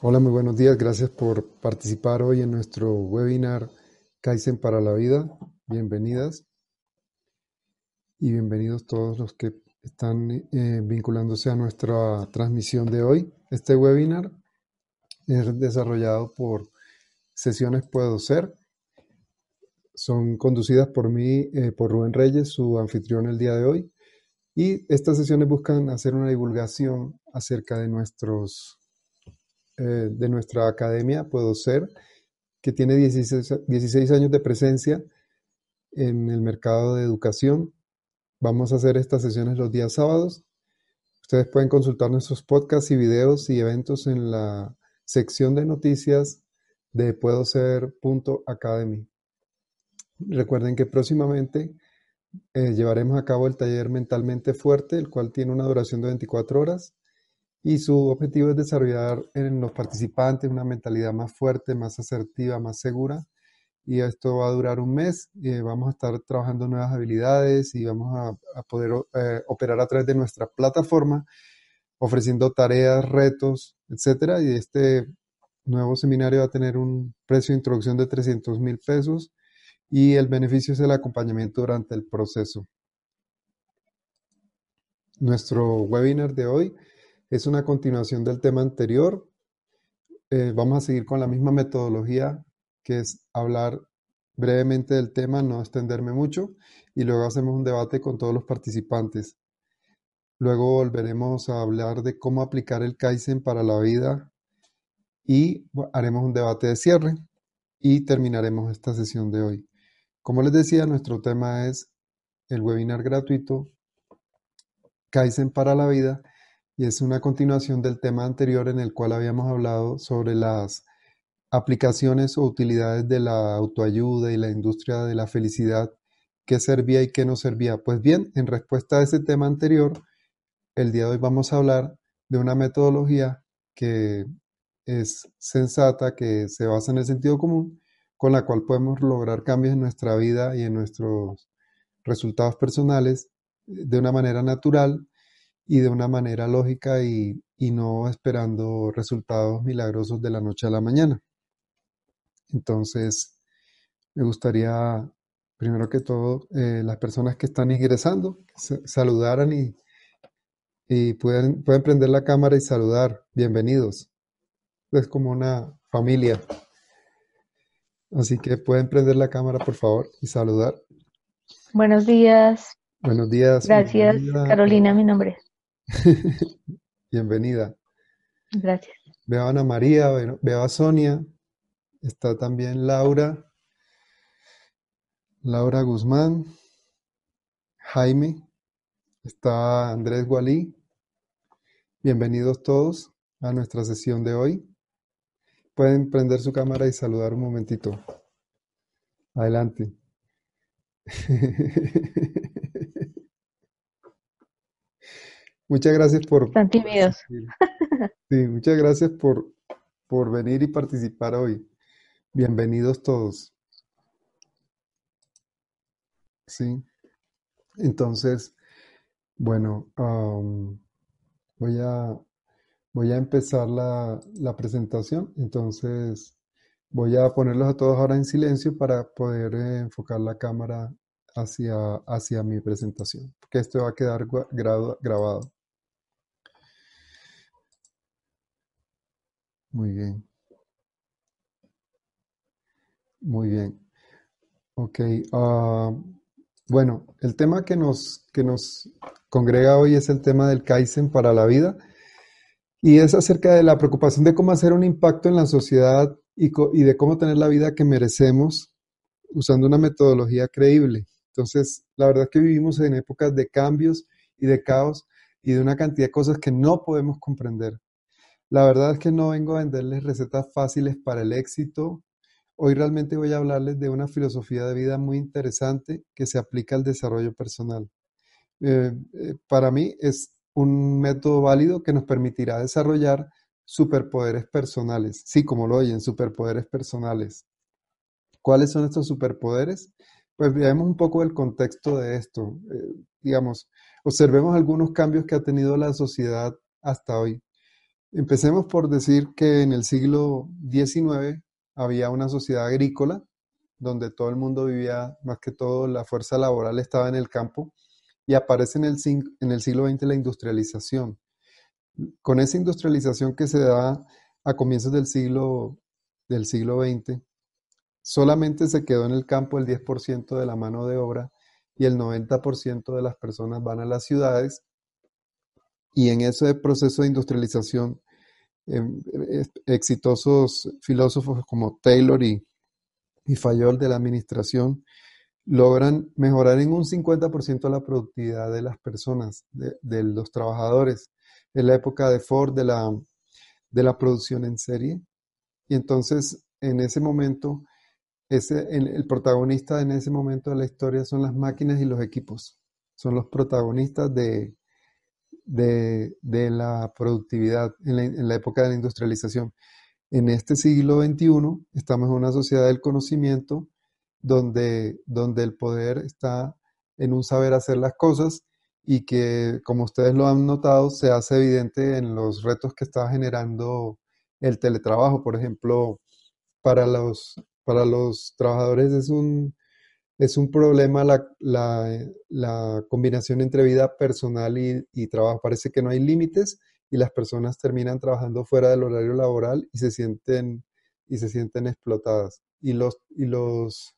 Hola, muy buenos días. Gracias por participar hoy en nuestro webinar Kaizen para la vida. Bienvenidas y bienvenidos todos los que están eh, vinculándose a nuestra transmisión de hoy. Este webinar es desarrollado por Sesiones Puedo Ser. Son conducidas por mí, eh, por Rubén Reyes, su anfitrión el día de hoy. Y estas sesiones buscan hacer una divulgación acerca de nuestros eh, de nuestra academia, Puedo Ser, que tiene 16, 16 años de presencia en el mercado de educación. Vamos a hacer estas sesiones los días sábados. Ustedes pueden consultar nuestros podcasts y videos y eventos en la sección de noticias de puedo ser.academy. Recuerden que próximamente eh, llevaremos a cabo el taller Mentalmente Fuerte, el cual tiene una duración de 24 horas y su objetivo es desarrollar en los participantes una mentalidad más fuerte, más asertiva, más segura. Y esto va a durar un mes. Y vamos a estar trabajando nuevas habilidades y vamos a, poder eh, operar a través de nuestra plataforma, ofreciendo tareas, retos, etcétera. Y este nuevo seminario va a tener un precio de introducción de 300 mil pesos y el beneficio es el acompañamiento durante el proceso. Nuestro webinar de hoy es una continuación del tema anterior. Eh, vamos a seguir con la misma metodología, que es hablar brevemente del tema, no extenderme mucho, y luego hacemos un debate con todos los participantes. Luego volveremos a hablar de cómo aplicar el Kaizen para la vida y haremos un debate de cierre y terminaremos esta sesión de hoy. Como les decía, nuestro tema es el webinar gratuito Kaizen para la vida y es una continuación del tema anterior en el cual habíamos hablado sobre las aplicaciones o utilidades de la autoayuda y la industria de la felicidad, qué servía y qué no servía. Pues bien, en respuesta a ese tema anterior, el día de hoy vamos a hablar de una metodología que es sensata, que se basa en el sentido común, con la cual podemos lograr cambios en nuestra vida y en nuestros resultados personales de una manera natural y de una manera lógica y, no esperando resultados milagrosos de la noche a la mañana. Entonces, me gustaría, primero que todo, eh, las personas que están ingresando, saludaran y, y pueden, pueden prender la cámara y saludar. Bienvenidos. Es como una familia. Así que pueden prender la cámara, por favor, y saludar. Buenos días. Buenos días. Gracias, Carolina, mi nombre. Bienvenida. Gracias. Veo a Ana María, veo a Sonia, está también Laura, Laura Guzmán, Jaime, está Andrés Gualí. Bienvenidos todos a nuestra sesión de hoy. Pueden prender su cámara y saludar un momentito. Adelante. Muchas gracias por... Están tímidos. Sí, muchas gracias por, por venir y participar hoy. Bienvenidos todos. Sí. Entonces, bueno, voy, a, voy a empezar la, la, presentación. Entonces, voy a ponerlos a todos ahora en silencio para poder eh, enfocar la cámara hacia, hacia mi presentación, porque esto va a quedar grabado. Muy bien. Muy bien. Ok. Ah, bueno, el tema que nos, que nos congrega hoy es el tema del Kaizen para la vida y es acerca de la preocupación de cómo hacer un impacto en la sociedad y, y de cómo tener la vida que merecemos usando una metodología creíble. Entonces, la verdad es que vivimos en épocas de cambios y de caos y de una cantidad de cosas que no podemos comprender. La verdad es que no vengo a venderles recetas fáciles para el éxito. Hoy realmente voy a hablarles de una filosofía de vida muy interesante que se aplica al desarrollo personal. Eh, eh, para mí es un método válido que nos permitirá desarrollar superpoderes personales. Sí, como lo oyen, superpoderes personales. ¿Cuáles son estos superpoderes? Pues veamos un poco el contexto de esto. Eh, digamos, observemos algunos cambios que ha tenido la sociedad hasta hoy. Empecemos por decir que en el siglo XIX había una sociedad agrícola donde todo el mundo vivía, más que todo la fuerza laboral estaba en el campo y aparece en el, siglo XX la industrialización. Con esa industrialización que se da a comienzos del siglo, del siglo XX, solamente se quedó en el campo el 10% de la mano de obra y el 90% de las personas van a las ciudades y en ese proceso de industrialización, em, exitosos filósofos como Taylor y, y Fayol de la administración logran mejorar en un 50% la productividad de las personas, de, los trabajadores. En la época de Ford, de la, de la producción en serie. Y entonces, en ese momento, ese, el, protagonista en ese momento de la historia son las máquinas y los equipos. Son los protagonistas de, de, la productividad en la, en la, época de la industrialización. En este siglo XXI estamos en una sociedad del conocimiento donde, donde el poder está en un saber hacer las cosas y que, como ustedes lo han notado, se hace evidente en los retos que está generando el teletrabajo. Por ejemplo, para los, para los trabajadores es un, es un problema la, la, combinación entre vida personal y, y, trabajo. Parece que no hay límites y las personas terminan trabajando fuera del horario laboral y se sienten, y se sienten explotadas. Y los, y los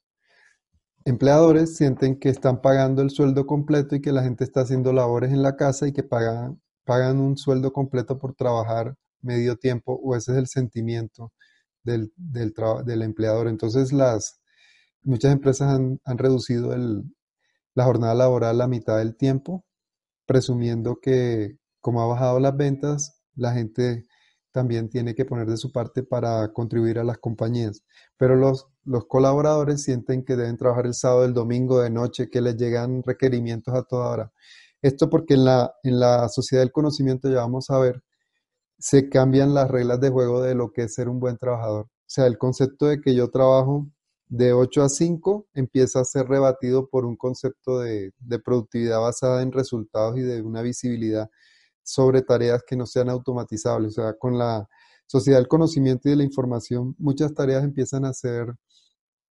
empleadores sienten que están pagando el sueldo completo y que la gente está haciendo labores en la casa y que pagan, pagan un sueldo completo por trabajar medio tiempo o ese es el sentimiento del, del, del empleador. Entonces las, muchas empresas han, reducido la jornada laboral a mitad del tiempo, presumiendo que como ha bajado las ventas, la gente también tiene que poner de su parte para contribuir a las compañías. Pero los, los colaboradores sienten que deben trabajar el sábado, el domingo, de noche, que les llegan requerimientos a toda hora. Esto porque en la, en la sociedad del conocimiento, ya vamos a ver, se cambian las reglas de juego de lo que es ser un buen trabajador. O sea, el concepto de que yo trabajo de 8 a 5 empieza a ser rebatido por un concepto de, de productividad basada en resultados y de una visibilidad sobre tareas que no sean automatizables. O sea, con la sociedad del conocimiento y de la información, muchas tareas empiezan a ser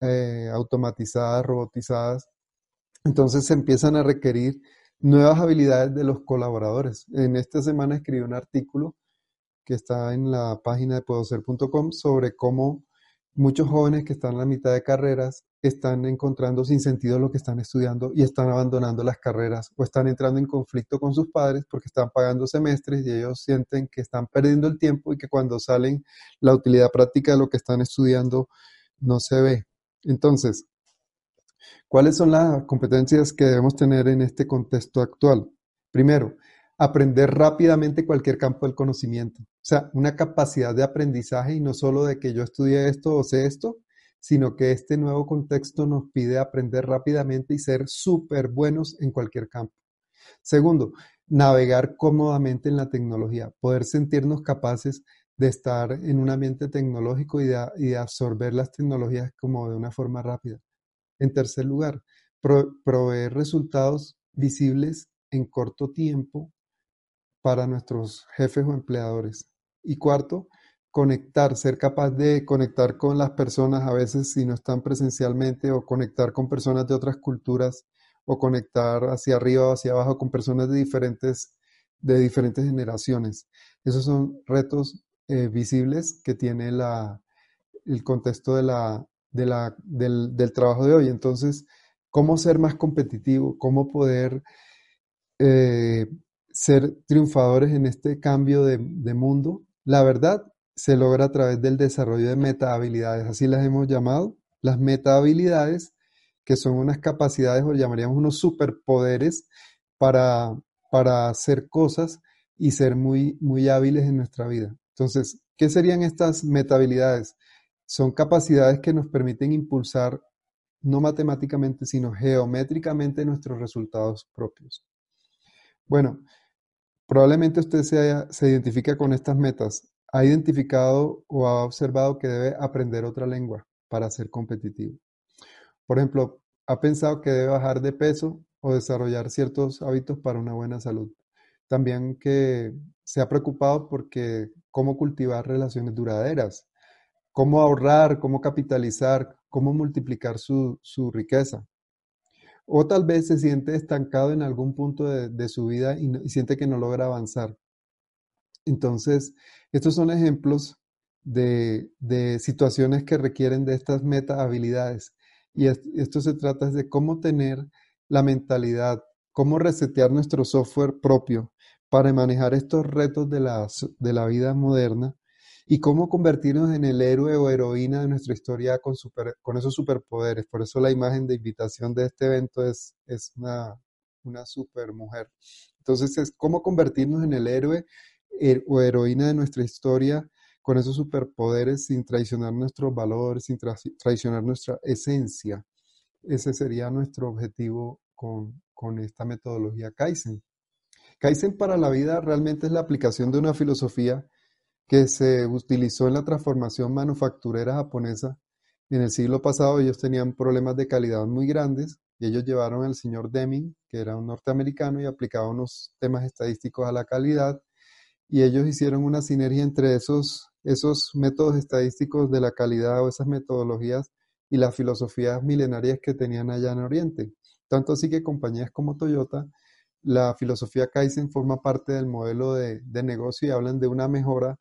eh, automatizadas, robotizadas. Entonces se empiezan a requerir nuevas habilidades de los colaboradores. En esta semana escribí un artículo que está en la página de podoser.com sobre cómo muchos jóvenes que están en la mitad de carreras están encontrando sin sentido lo que están estudiando y están abandonando las carreras o están entrando en conflicto con sus padres porque están pagando semestres y ellos sienten que están perdiendo el tiempo y que cuando salen la utilidad práctica de lo que están estudiando no se ve. Entonces, ¿cuáles son las competencias que debemos tener en este contexto actual? Primero, aprender rápidamente cualquier campo del conocimiento. Sea, una capacidad de aprendizaje y no solo de que yo estudie esto o sé esto, sino que este nuevo contexto nos pide aprender rápidamente y ser súper buenos en cualquier campo. Segundo, navegar cómodamente en la tecnología, poder sentirnos capaces de estar en un ambiente tecnológico y de, absorber las tecnologías como de una forma rápida. En tercer lugar, proveer resultados visibles en corto tiempo para nuestros jefes o empleadores. Y cuarto, conectar, ser capaz de conectar con las personas a veces si no están presencialmente o conectar con personas de otras culturas o conectar hacia arriba o hacia abajo con personas de diferentes, de diferentes generaciones. Esos son retos eh, visibles que tiene la, el contexto de la, de la, del, del, trabajo de hoy. Entonces, ¿cómo ser más competitivo? ¿Cómo poder eh, ser triunfadores en este cambio de, de mundo? La verdad se logra a través del desarrollo de meta habilidades, así las hemos llamado, las meta habilidades, que son unas capacidades o llamaríamos unos superpoderes para, para hacer cosas y ser muy, muy hábiles en nuestra vida. Entonces, ¿qué serían estas meta habilidades? Son capacidades que nos permiten impulsar no matemáticamente, sino geométricamente nuestros resultados propios. Bueno, probablemente usted se, se identifica con estas metas. Ha identificado o ha observado que debe aprender otra lengua para ser competitivo. Por ejemplo, ha pensado que debe bajar de peso o desarrollar ciertos hábitos para una buena salud. También que se ha preocupado porque cómo cultivar relaciones duraderas, cómo ahorrar, cómo capitalizar, cómo multiplicar su, riqueza. O tal vez se siente estancado en algún punto de, su vida y, siente que no logra avanzar. Entonces, estos son ejemplos de, situaciones que requieren de estas meta habilidades. Y esto se trata de cómo tener la mentalidad, cómo resetear nuestro software propio para manejar estos retos de la, de la vida moderna y cómo convertirnos en el héroe o heroína de nuestra historia con, esos superpoderes. Por eso la imagen de invitación de este evento es, una, una super mujer. Entonces es cómo convertirnos en el héroe eh, o heroína de nuestra historia con esos superpoderes sin traicionar nuestros valores, sin traicionar nuestra esencia. Ese sería nuestro objetivo con, con esta metodología Kaizen. Kaizen para la vida realmente es la aplicación de una filosofía que se utilizó en la transformación manufacturera japonesa. En el siglo pasado ellos tenían problemas de calidad muy grandes y ellos llevaron al señor Deming, que era un norteamericano y aplicaba unos temas estadísticos a la calidad y ellos hicieron una sinergia entre esos, esos métodos estadísticos de la calidad o esas metodologías y las filosofías milenarias que tenían allá en Oriente. Tanto así que compañías como Toyota la filosofía Kaizen forma parte del modelo de, negocio y hablan de una mejora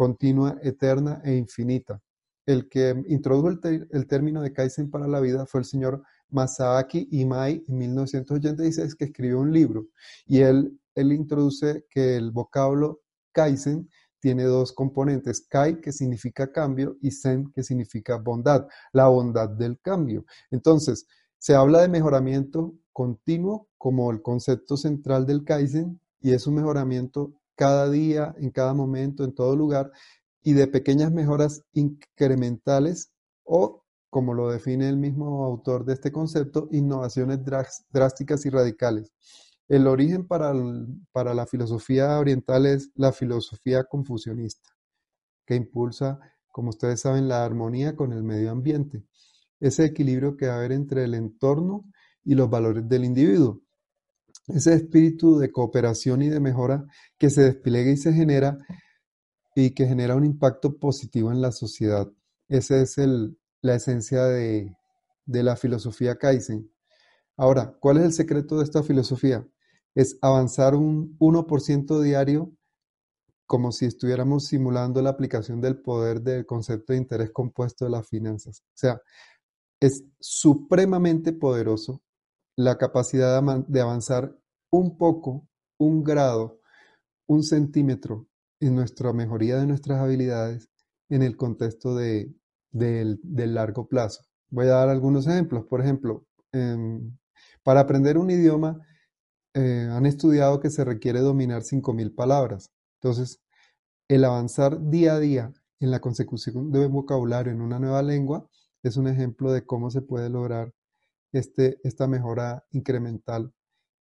continua, eterna e infinita. El que introdujo el, término de Kaizen para la vida fue el señor Masaaki Imai en 1986, que escribió un libro. Y él, él introduce que el vocablo Kaizen tiene dos componentes, Kai, que significa cambio, y Zen, que significa bondad, la bondad del cambio. Entonces, se habla de mejoramiento continuo como el concepto central del Kaizen y es un mejoramiento cada día, en cada momento, en todo lugar y de pequeñas mejoras incrementales o, como lo define el mismo autor de este concepto, innovaciones drásticas y radicales. El origen para, para la filosofía oriental es la filosofía confucionista, que impulsa, como ustedes saben, la armonía con el medio ambiente, ese equilibrio que va a haber entre el entorno y los valores del individuo. Ese espíritu de cooperación y de mejora que se despliega y se genera y que genera un impacto positivo en la sociedad. Esa es el, la esencia de, de la filosofía Kaizen. Ahora, ¿cuál es el secreto de esta filosofía? Es avanzar un 1% diario como si estuviéramos simulando la aplicación del poder del concepto de interés compuesto de las finanzas. O sea, es supremamente poderoso la capacidad de avanzar un poco, un grado, un centímetro en nuestra mejoría de nuestras habilidades en el contexto de, del, largo plazo. Voy a dar algunos ejemplos. Por ejemplo, em, para aprender un idioma eh, han estudiado que se requiere dominar 5.000 palabras. Entonces, el avanzar día a día en la consecución de vocabulario en una nueva lengua es un ejemplo de cómo se puede lograr este, esta mejora incremental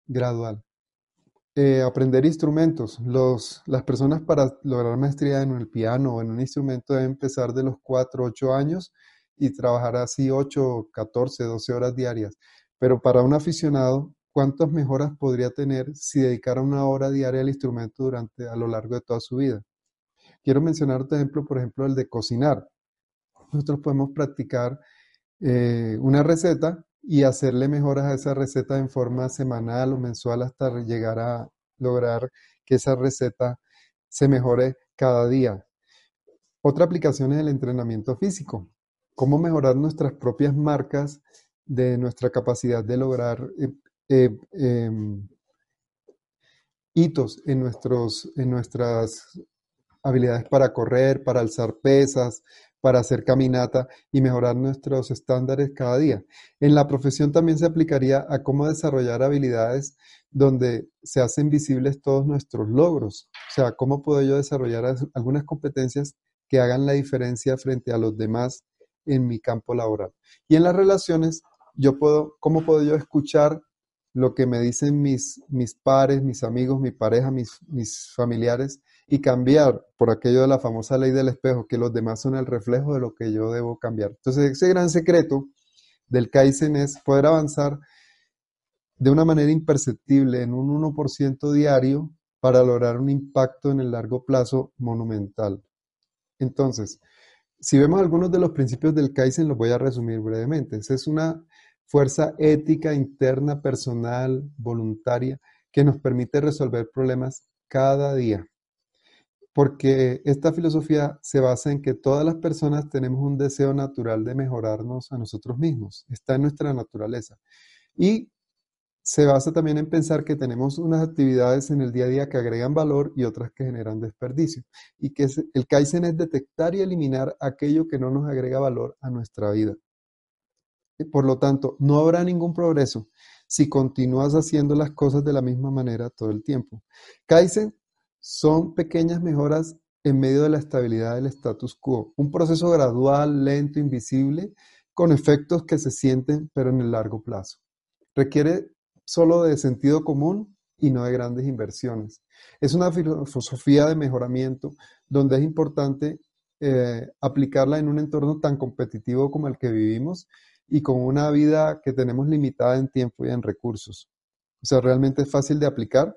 gradual. Eh, aprender instrumentos. Los, las personas para lograr maestría en el piano o en un instrumento deben empezar de los 4, 8 años y trabajar así 8, 14, 12 horas diarias. Pero para un aficionado, ¿cuántas mejoras podría tener si dedicara una hora diaria al instrumento durante a lo largo de toda su vida? Quiero mencionar otro ejemplo, por ejemplo, el de cocinar. Nosotros podemos practicar eh, una receta y hacerle mejoras a esa receta en forma semanal o mensual hasta llegar a lograr que esa receta se mejore cada día. Otra aplicación es el entrenamiento físico. Cómo mejorar nuestras propias marcas de nuestra capacidad de lograr eh, eh, em, hitos en, nuestros, en nuestras habilidades para correr, para alzar pesas, para hacer caminata y mejorar nuestros estándares cada día. En la profesión también se aplicaría a cómo desarrollar habilidades donde se hacen visibles todos nuestros logros. O sea, cómo puedo yo desarrollar algunas competencias que hagan la diferencia frente a los demás en mi campo laboral. Y en las relaciones, yo puedo, ¿cómo puedo yo escuchar lo que me dicen mis, mis pares, mis amigos, mi pareja, mis, mis familiares y cambiar por aquello de la famosa ley del espejo, que los demás son el reflejo de lo que yo debo cambiar. Entonces, ese gran secreto del Kaizen es poder avanzar de una manera imperceptible en un 1% diario para lograr un impacto en el largo plazo monumental. Entonces, si vemos algunos de los principios del Kaizen, los voy a resumir brevemente. Esa es una fuerza ética interna, personal, voluntaria, que nos permite resolver problemas cada día porque esta filosofía se basa en que todas las personas tenemos un deseo natural de mejorarnos a nosotros mismos, está en nuestra naturaleza. Y se basa también en pensar que tenemos unas actividades en el día a día que agregan valor y otras que generan desperdicio. Y que el Kaizen es detectar y eliminar aquello que no nos agrega valor a nuestra vida. por lo tanto, no habrá ningún progreso si continúas haciendo las cosas de la misma manera todo el tiempo. Kaizen son pequeñas mejoras en medio de la estabilidad del status quo, un proceso gradual, lento, invisible, con efectos que se sienten pero en el largo plazo. Requiere solo de sentido común y no de grandes inversiones. Es una filosofía de mejoramiento donde es importante eh, aplicarla en un entorno tan competitivo como el que vivimos y con una vida que tenemos limitada en tiempo y en recursos. O sea, realmente es fácil de aplicar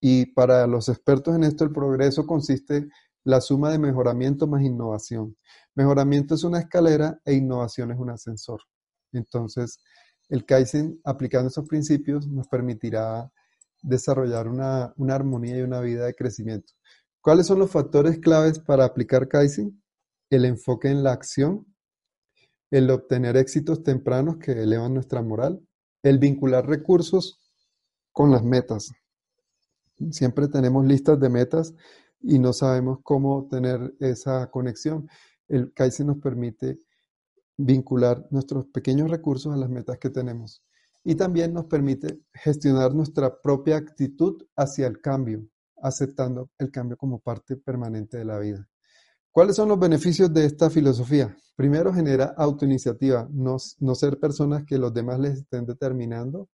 y para los expertos en esto, el progreso consiste la suma de mejoramiento más innovación. Mejoramiento es una escalera e innovación es un ascensor. Entonces, el Kaizen, aplicando esos principios, nos permitirá desarrollar una, una armonía y una vida de crecimiento. ¿Cuáles son los factores claves para aplicar Kaizen? El enfoque en la acción, el obtener éxitos tempranos que elevan nuestra moral, el vincular recursos con las metas. Siempre tenemos listas de metas y no sabemos cómo tener esa conexión. El Kaizen nos permite vincular nuestros pequeños recursos a las metas que tenemos y también nos permite gestionar nuestra propia actitud hacia el cambio, aceptando el cambio como parte permanente de la vida. ¿Cuáles son los beneficios de esta filosofía? Primero, genera autoiniciativa, no, no ser personas que los demás les estén determinando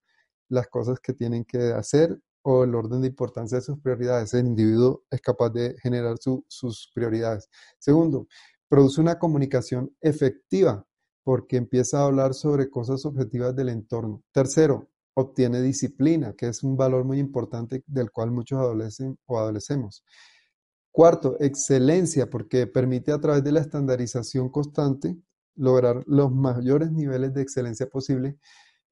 las cosas que tienen que hacer o el orden de importancia de sus prioridades. El individuo es capaz de generar sus prioridades. Segundo, produce una comunicación efectiva porque empieza a hablar sobre cosas objetivas del entorno. Tercero, obtiene disciplina, que es un valor muy importante del cual muchos adolecen o adolecemos. Cuarto, excelencia, porque permite a través de la estandarización constante lograr los mayores niveles de excelencia posible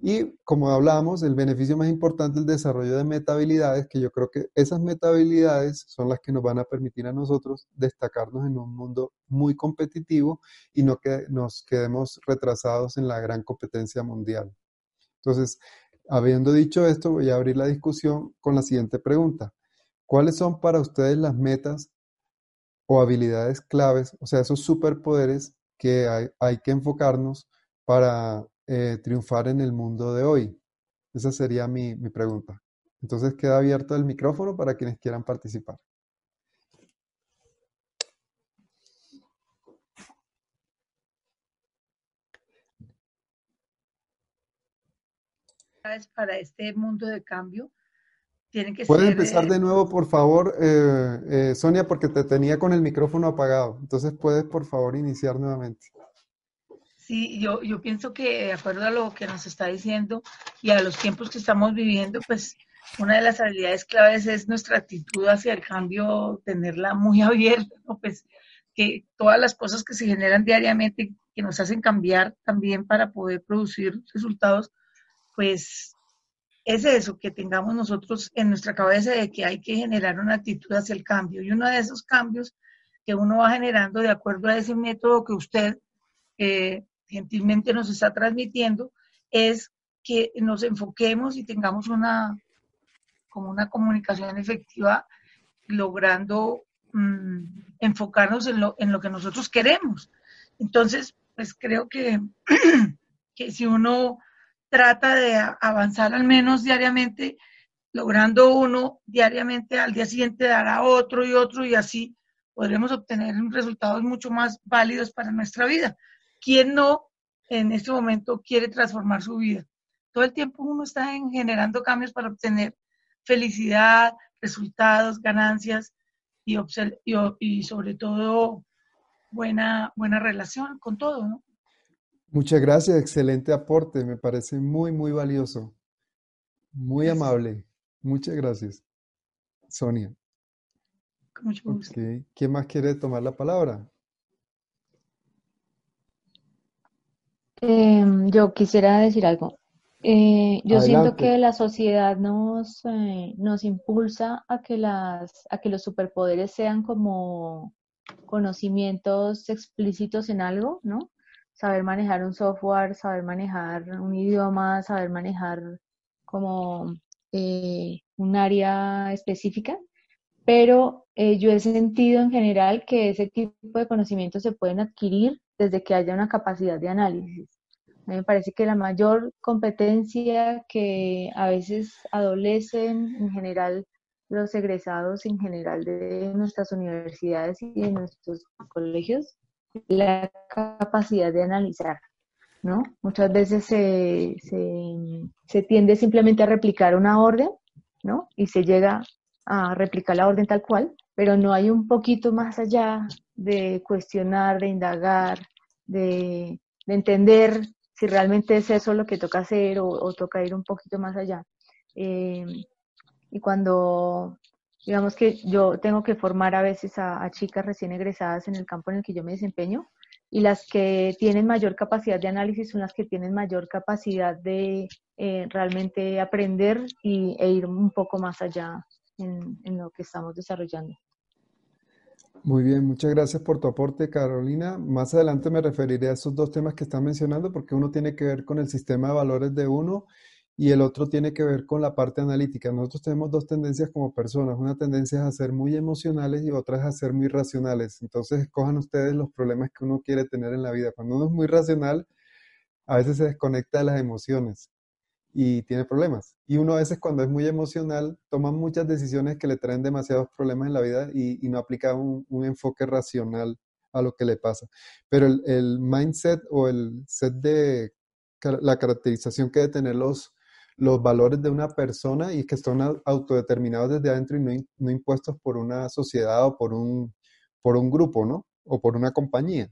y como hablábamos, el beneficio más importante es el desarrollo de metabilidades, que yo creo que esas metabilidades son las que nos van a permitir a nosotros destacarnos en un mundo muy competitivo y no que nos quedemos retrasados en la gran competencia mundial. Entonces, habiendo dicho esto, voy a abrir la discusión con la siguiente pregunta. ¿Cuáles son para ustedes las metas o habilidades claves, o sea, esos superpoderes que hay, hay que enfocarnos para eh, triunfar en el mundo de hoy? Esa sería mi, mi pregunta. Entonces queda abierto el micrófono para quienes quieran participar. para este mundo de cambio tienen que Puedes empezar de nuevo, por favor, eh, eh, Sonia, porque te tenía con el micrófono apagado. Entonces puedes, por favor, iniciar nuevamente. Sí, yo, yo pienso que de acuerdo a lo que nos está diciendo y a los tiempos que estamos viviendo, pues una de las habilidades claves es nuestra actitud hacia el cambio, tenerla muy abierta, ¿no? Pues que todas las cosas que se generan diariamente, que nos hacen cambiar también para poder producir resultados, pues es eso, que tengamos nosotros en nuestra cabeza de que hay que generar una actitud hacia el cambio. Y uno de esos cambios que uno va generando de acuerdo a ese método que usted eh, gentilmente nos está transmitiendo, es que nos enfoquemos y tengamos una, como una comunicación efectiva, logrando mm, enfocarnos en lo, en lo que nosotros queremos. Entonces, pues creo que, que si uno trata de avanzar al menos diariamente, logrando uno diariamente, al día siguiente dará otro y otro y así podremos obtener resultados mucho más válidos para nuestra vida. ¿Quién no en este momento quiere transformar su vida? Todo el tiempo uno está generando cambios para obtener felicidad, resultados, ganancias y, y, sobre todo buena, buena relación con todo, ¿no? Muchas gracias, excelente aporte, me parece muy, muy valioso, muy amable. Muchas gracias, Sonia. Con mucho gusto. ¿Quién más quiere tomar la palabra? Em, yo quisiera decir algo. Eh, yo siento que la sociedad nos, eh, nos impulsa a que, las, a que los superpoderes sean como conocimientos explícitos en algo, ¿no? Saber manejar un software, saber manejar un idioma, saber manejar como eh, un área específica, pero yo he sentido en general que ese tipo de conocimientos se pueden adquirir desde que haya una capacidad de análisis me parece que la mayor competencia que a veces adolecen en general los egresados en general de nuestras universidades y de nuestros colegios, la capacidad de analizar, ¿no? Muchas veces se, se, tiende simplemente a replicar una orden, ¿no? Y se llega a replicar la orden tal cual, pero no hay un poquito más allá de cuestionar, de indagar, de, de entender si realmente es eso lo que toca hacer o, toca ir un poquito más allá. Eh, y cuando, digamos que yo tengo que formar a veces a, chicas recién egresadas en el campo en el que yo me desempeño, y las que tienen mayor capacidad de análisis son las que tienen mayor capacidad de eh, realmente aprender y, e ir un poco más allá en lo que estamos desarrollando. Muy bien, muchas gracias por tu aporte, Carolina. Más adelante me referiré a esos dos temas que están mencionando, porque uno tiene que ver con el sistema de valores de uno y el otro tiene que ver con la parte analítica. Nosotros tenemos dos tendencias como personas. Una tendencia es a ser muy emocionales y otra es a ser muy racionales. Entonces, escojan ustedes los problemas que uno quiere tener en la vida. Cuando uno es muy racional, a veces se desconecta de las emociones y tiene problemas. Y uno a veces cuando es muy emocional toma muchas decisiones que le traen demasiados problemas en la vida y, no aplica un, enfoque racional a lo que le pasa. Pero el, mindset o el set de la caracterización que debe tener los, los valores de una persona y que están autodeterminados desde adentro y no, no impuestos por una sociedad o por un, por un grupo, ¿no? O por una compañía.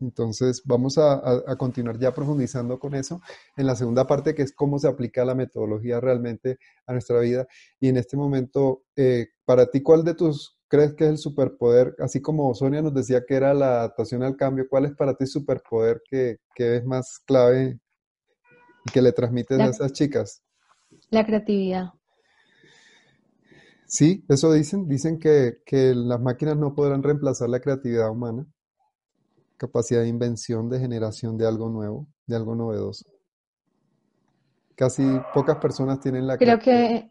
Entonces, vamos a, continuar ya profundizando con eso en la segunda parte, que es cómo se aplica la metodología realmente a nuestra vida. Y en este momento, eh, para ti, ¿cuál de tus crees que es el superpoder? Así como Sonia nos decía que era la adaptación al cambio, ¿cuál es para ti el superpoder que, que es más clave y que le transmites a esas chicas? La creatividad. Sí, eso dicen. Dicen que, que las máquinas no podrán reemplazar la creatividad humana capacidad de invención, de generación de algo nuevo, de algo novedoso. Casi pocas personas tienen la creo que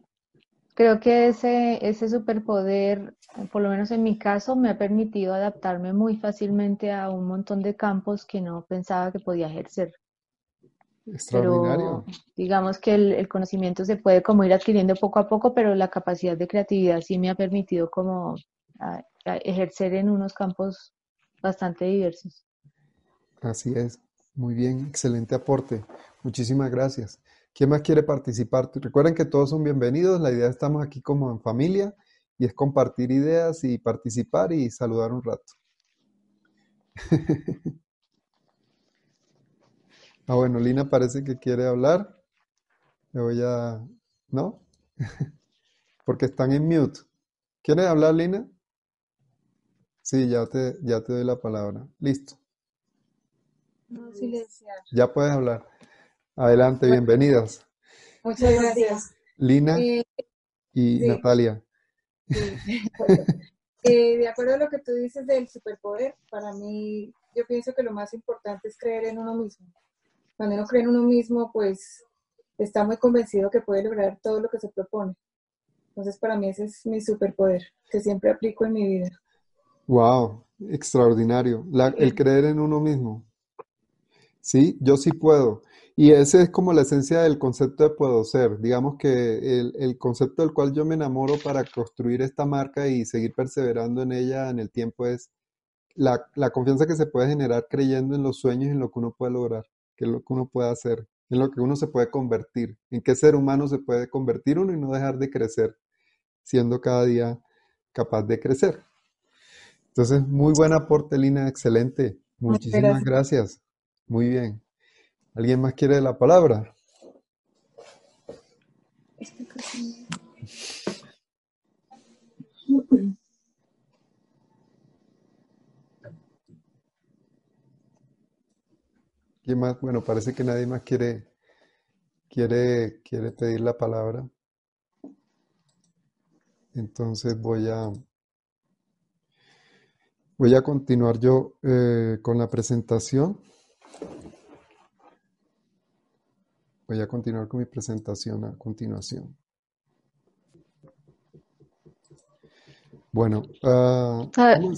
Creo que ese, ese superpoder, por lo menos en mi caso, me ha permitido adaptarme muy fácilmente a un montón de campos que no pensaba que podía ejercer. Extraordinario. digamos que el, conocimiento se puede como ir adquiriendo poco a poco, pero la capacidad de creatividad sí me ha permitido como ejercer en unos campos bastante diversos. Así es, muy bien, excelente aporte. Muchísimas gracias. ¿Quién más quiere participar? Recuerden que todos son bienvenidos. La idea estamos aquí como en familia y es compartir ideas y participar y saludar un rato. ah, bueno, Lina parece que quiere hablar. Le voy a... ¿No? Porque están en mute. ¿Quiere hablar, Lina? Sí, ya te, ya te doy la palabra. Listo. Ya puedes hablar. Adelante, bienvenidas. Muchas gracias. Lina eh, y Natalia. Eh, de acuerdo a lo que tú dices del superpoder, para mí yo pienso que lo más importante es creer en uno mismo. Cuando uno cree en uno mismo, pues está muy convencido que puede lograr todo lo que se propone. Entonces, para mí ese es mi superpoder, que siempre aplico en mi vida. Wow, extraordinario. el creer en uno mismo. Sí, yo sí puedo. Y ese es como la esencia del concepto de puedo ser. Digamos que el, el, concepto del cual yo me enamoro para construir esta marca y seguir perseverando en ella en el tiempo es la, la confianza que se puede generar creyendo en los sueños y en lo que uno puede lograr, que es lo que uno puede hacer, en lo que uno se puede convertir, en qué ser humano se puede convertir uno y no dejar de crecer, siendo cada día capaz de crecer. Entonces, muy buen aporte, Lina, excelente. Muchísimas gracias. Muy bien. ¿Alguien más quiere la palabra? ¿Quién más? Bueno, parece que nadie más quiere, quiere, quiere pedir la palabra. Entonces voy a, voy a continuar yo eh, con la presentación. Voy a continuar con mi presentación a continuación. Bueno, ah,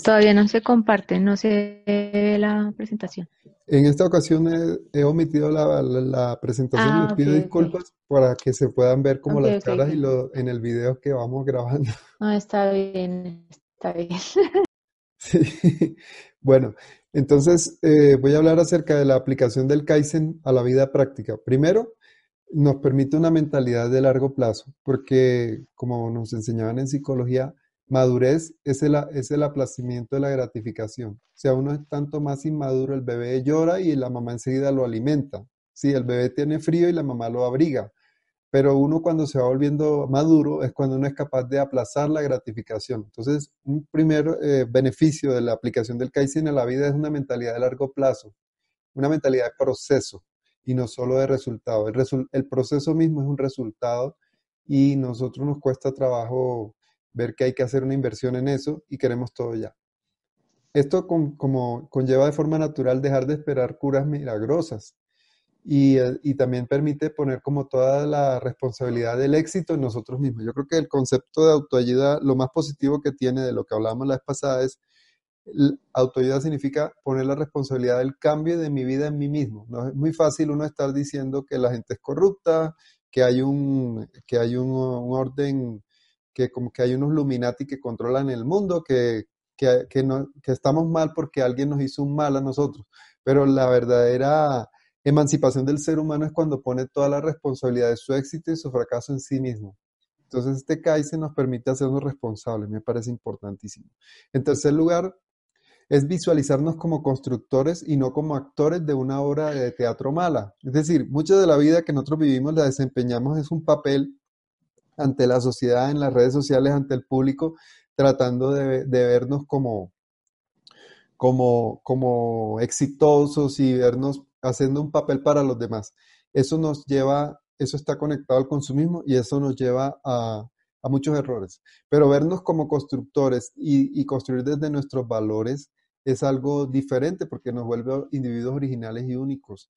todavía no se comparte, no se ve la presentación. En esta ocasión he, omitido la, presentación, ah, les pido disculpas para que se puedan ver como las caras y lo, en el video que vamos grabando. Ah, está bien, está bien. Sí. Bueno, entonces eh, voy a hablar acerca de la aplicación del Kaizen a la vida práctica. Primero, nos permite una mentalidad de largo plazo, porque como nos enseñaban en psicología, madurez es el, es el aplazamiento de la gratificación. O sea, uno es tanto más inmaduro, el bebé llora y la mamá enseguida lo alimenta. Sí, el bebé tiene frío y la mamá lo abriga. Pero uno cuando se va volviendo maduro es cuando uno es capaz de aplazar la gratificación. Entonces, un primer eh, beneficio de la aplicación del Kaizen a la vida es una mentalidad de largo plazo, una mentalidad de proceso y no solo de resultado. El, proceso mismo es un resultado y nosotros nos cuesta trabajo ver que hay que hacer una inversión en eso y queremos todo ya. Esto como conlleva de forma natural dejar de esperar curas milagrosas y, eh, y, también permite poner como toda la responsabilidad del éxito en nosotros mismos. Yo creo que el concepto de autoayuda, lo más positivo que tiene de lo que hablábamos la vez pasada es autoayuda significa poner la responsabilidad del cambio de mi vida en mí mismo. No es muy fácil uno estar diciendo que la gente es corrupta, que hay un, que hay un, orden, que como que hay unos Luminati que controlan el mundo, que, que, que, no, que estamos mal porque alguien nos hizo un mal a nosotros. Pero la verdadera emancipación del ser humano es cuando pone toda la responsabilidad de su éxito y su fracaso en sí mismo. Entonces, este Kaizen nos permite hacernos responsables, me parece importantísimo. En tercer lugar, es visualizarnos como constructores y no como actores de una obra de teatro mala. Es decir, mucha de la vida que nosotros vivimos la desempeñamos es un papel ante la sociedad, en las redes sociales, ante el público, tratando de, vernos como, como, como exitosos y vernos haciendo un papel para los demás. Eso nos lleva, eso está conectado al consumismo y eso nos lleva a, muchos errores. Pero vernos como constructores y, construir desde nuestros valores es algo diferente porque nos vuelve individuos originales y únicos.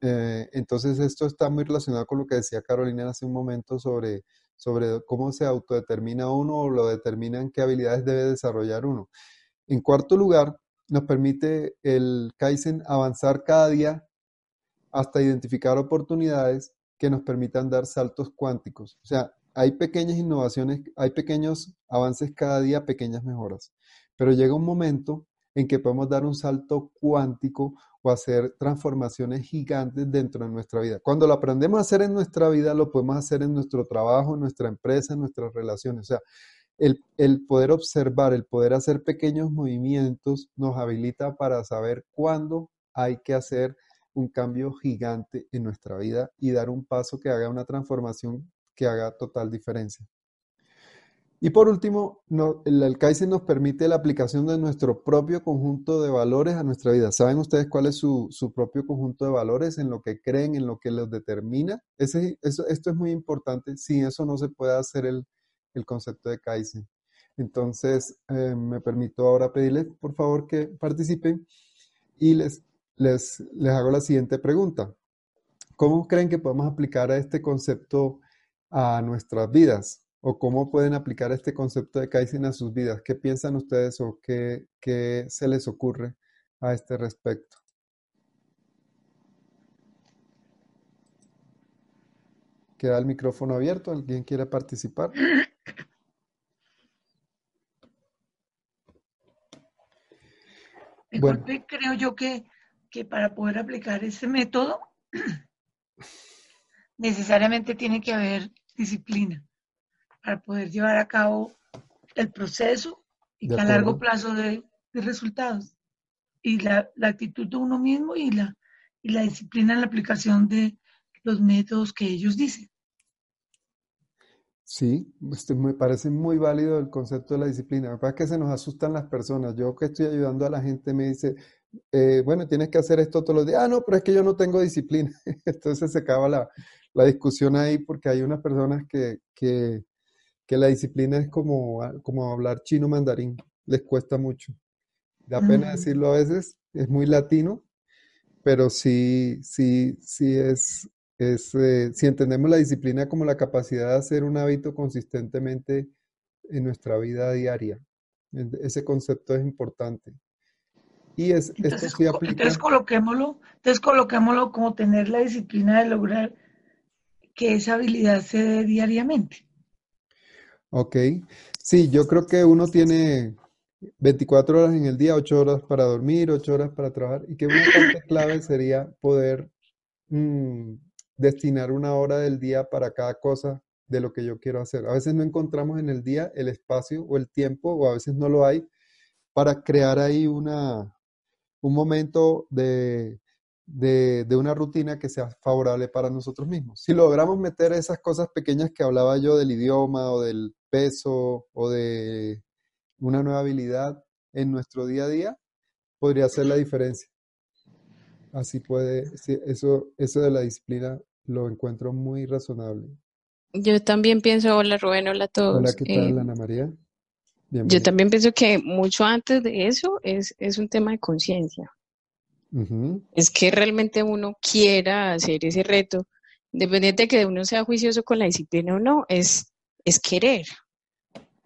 Eh, entonces esto está muy relacionado con lo que decía Carolina hace un momento sobre, sobre cómo se autodetermina uno o lo determinan qué habilidades debe desarrollar uno. En cuarto lugar, nos permite el Kaizen avanzar cada día hasta identificar oportunidades que nos permitan dar saltos cuánticos. O sea, hay pequeñas innovaciones, hay pequeños avances cada día, pequeñas mejoras. Pero llega un momento en que podemos dar un salto cuántico o hacer transformaciones gigantes dentro de nuestra vida. Cuando lo aprendemos a hacer en nuestra vida, lo podemos hacer en nuestro trabajo, en nuestra empresa, en nuestras relaciones. O sea, el, poder observar, el poder hacer pequeños movimientos nos habilita para saber cuándo hay que hacer un cambio gigante en nuestra vida y dar un paso que haga una transformación que haga total diferencia. Y por último, el, el nos permite la aplicación de nuestro propio conjunto de valores a nuestra vida. ¿Saben ustedes cuál es su, propio conjunto de valores, en lo que creen, en lo que los determina? Ese, esto es muy importante. Sin eso no se puede hacer el, concepto de Kaizen. Entonces, eh, me permito ahora pedirles, por favor, que participen y les, les, les hago la siguiente pregunta. ¿Cómo creen que podemos aplicar este concepto a nuestras vidas? o cómo pueden aplicar este concepto de Kaizen a sus vidas. ¿Qué piensan ustedes o qué, se les ocurre a este respecto? Queda el micrófono abierto. ¿Alguien quiere participar? Bueno. creo yo que, que para poder aplicar ese método necesariamente tiene que haber disciplina para poder llevar a cabo el proceso y que a largo plazo de, resultados. Y la, actitud de uno mismo y la, y la disciplina en la aplicación de los métodos que ellos dicen. Sí, este, me parece muy válido el concepto de la disciplina. Lo que pasa es que se nos asustan las personas. Yo que estoy ayudando a la gente me dice, eh, bueno, tienes que hacer esto todos los días. Ah, no, pero es que yo no tengo disciplina. Entonces se acaba la, la discusión ahí porque hay unas personas que, que, que la disciplina es como, como hablar chino mandarín, les cuesta mucho. Da pena decirlo a veces, es muy latino, pero sí, sí, sí es, es eh, si entendemos la disciplina como la capacidad de hacer un hábito consistentemente en nuestra vida diaria. Ese concepto es importante. Y es, entonces, esto sí aplica. Entonces coloquémoslo, entonces coloquémoslo como tener la disciplina de lograr que esa habilidad se dé diariamente. Ok. Sí, yo creo que uno tiene 24 horas en el día, 8 horas para dormir, 8 horas para trabajar, y que una parte clave sería poder mm, destinar una hora del día para cada cosa de lo que yo quiero hacer. A veces no encontramos en el día el espacio o el tiempo, o a veces no lo hay, para crear ahí una, un momento de de, una rutina que sea favorable para nosotros mismos. Si logramos meter esas cosas pequeñas que hablaba yo del idioma o del peso o de una nueva habilidad en nuestro día a día, podría ser la diferencia. Así puede, eso, eso de la disciplina lo encuentro muy razonable. Yo también pienso, hola Rubén, hola a todos. Hola, ¿qué tal, eh, Ana María? Yo también pienso que mucho antes de eso es, es un tema de conciencia. Es que realmente uno quiera hacer ese reto, independiente de que uno sea juicioso con la disciplina o no, es, es querer.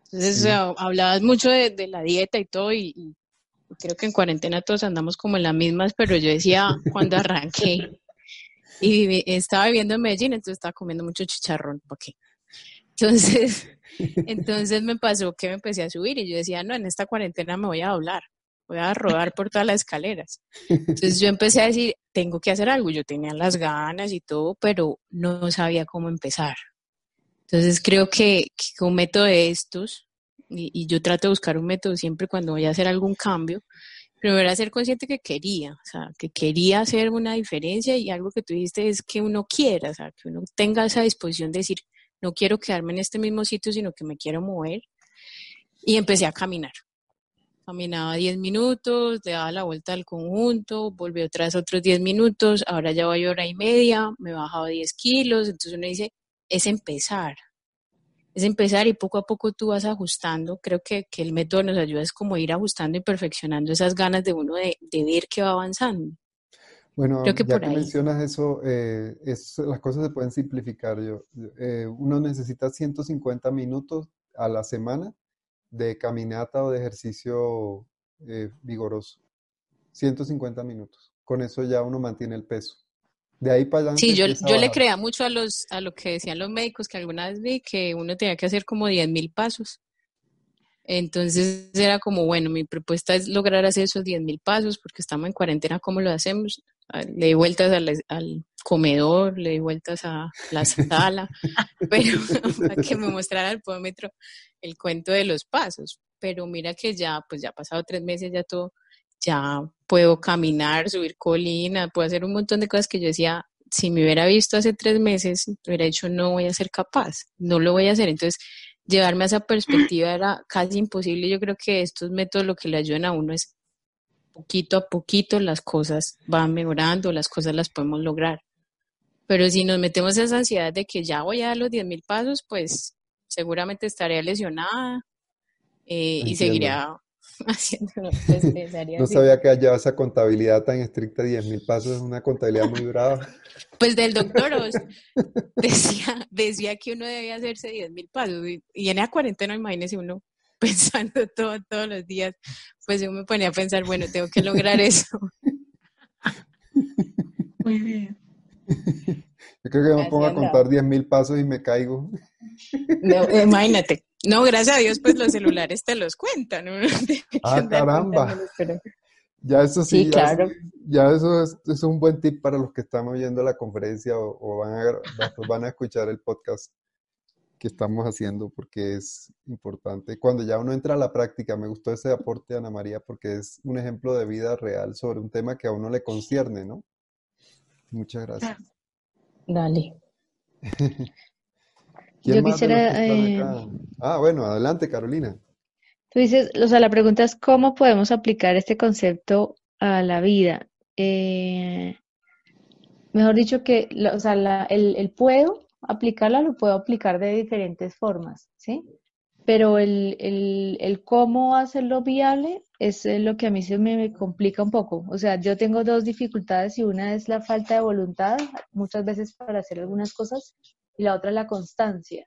Entonces, hablabas mucho de, la dieta y todo, y, creo que en cuarentena todos andamos como en las mismas, pero yo decía cuando arranqué y estaba viviendo en Medellín, entonces estaba comiendo mucho chicharrón, ¿para qué? Entonces, entonces me pasó que me empecé a subir y yo decía, no, en esta cuarentena me voy a doblar voy a rodar por todas las escaleras. Entonces yo empecé a decir, tengo que hacer algo. Yo tenía las ganas y todo, pero no sabía cómo empezar. Entonces creo que, un método de estos, y, yo trato de buscar un método siempre cuando voy a hacer algún cambio, primero era ser consciente que quería, o sea, que quería hacer una diferencia y algo que tú dijiste es que uno quiera, o sea, que uno tenga esa disposición de decir, no quiero quedarme en este mismo sitio, sino que me quiero mover. Y empecé a caminar. Caminaba 10 minutos, le daba la vuelta al conjunto, volví otra vez otros 10 minutos, ahora ya voy hora y media, me he bajado 10 kilos, entonces uno dice, es empezar, es empezar y poco a poco tú vas ajustando, creo que, el método nos ayuda es como ir ajustando y perfeccionando esas ganas de uno de, ver que va avanzando. Bueno, ya que mencionas eso, eh, las cosas se pueden simplificar. Yo, eh, uno necesita 150 minutos a la semana de caminata o de ejercicio eh, vigoroso. 150 minutos. Con eso ya uno mantiene el peso. De ahí para adelante. Sí, yo, yo le creía mucho a, los, a lo que decían los médicos, que alguna vez vi que uno tenía que hacer como 10 mil pasos. Entonces era como, bueno, mi propuesta es lograr hacer esos 10 mil pasos porque estamos en cuarentena, ¿cómo lo hacemos? Ah, le di vueltas al, comedor, le di vueltas a la sala, pero para que me mostrara el podómetro el cuento de los pasos. Pero mira que ya, pues ya ha pasado tres meses, ya todo, ya puedo caminar, subir colina, puedo hacer un montón de cosas que yo decía, si me hubiera visto hace tres meses, hubiera dicho, no voy a ser capaz, no lo voy a hacer. Entonces, llevarme a esa perspectiva era casi imposible. Yo creo que estos métodos lo que le ayudan a uno es poquito a poquito las cosas van mejorando, las cosas las podemos lograr. Pero si nos metemos esa ansiedad de que ya voy a dar los 10.000 pasos, pues seguramente estaría lesionada eh, y seguiría haciendo. Pues, no sabía que haya esa contabilidad tan estricta, 10.000 pasos es una contabilidad muy brava. Pues del doctor decía, decía que uno debía hacerse 10.000 pasos y, en esa cuarentena, imagínese uno pensando todo, todos los días, pues yo me ponía a pensar, bueno, tengo que lograr eso. Muy bien. Yo creo que me pongo a contar 10.000 pasos y me caigo. imagínate. No, gracias a Dios, pues los celulares te los cuentan. ah, caramba. Ya eso sí, ya, eso es, un buen tip para los que están oyendo la conferencia o, van, a, van a escuchar el podcast que estamos haciendo porque es importante. Cuando ya uno entra a la práctica, me gustó ese aporte Ana María porque es un ejemplo de vida real sobre un tema que a uno le concierne, ¿no? Muchas gracias. Dale. Yo quisiera... Eh, ah, bueno, adelante, Carolina. Tú dices, o sea, la pregunta es cómo podemos aplicar este concepto a la vida. Eh, mejor dicho que, o sea, el, el, puedo aplicarla lo puedo aplicar de diferentes formas, ¿sí? Pero el, el, el cómo hacerlo viable es lo que a mí se me complica un poco. O sea, yo tengo dos dificultades y una es la falta de voluntad, muchas veces para hacer algunas cosas, y la otra la constancia.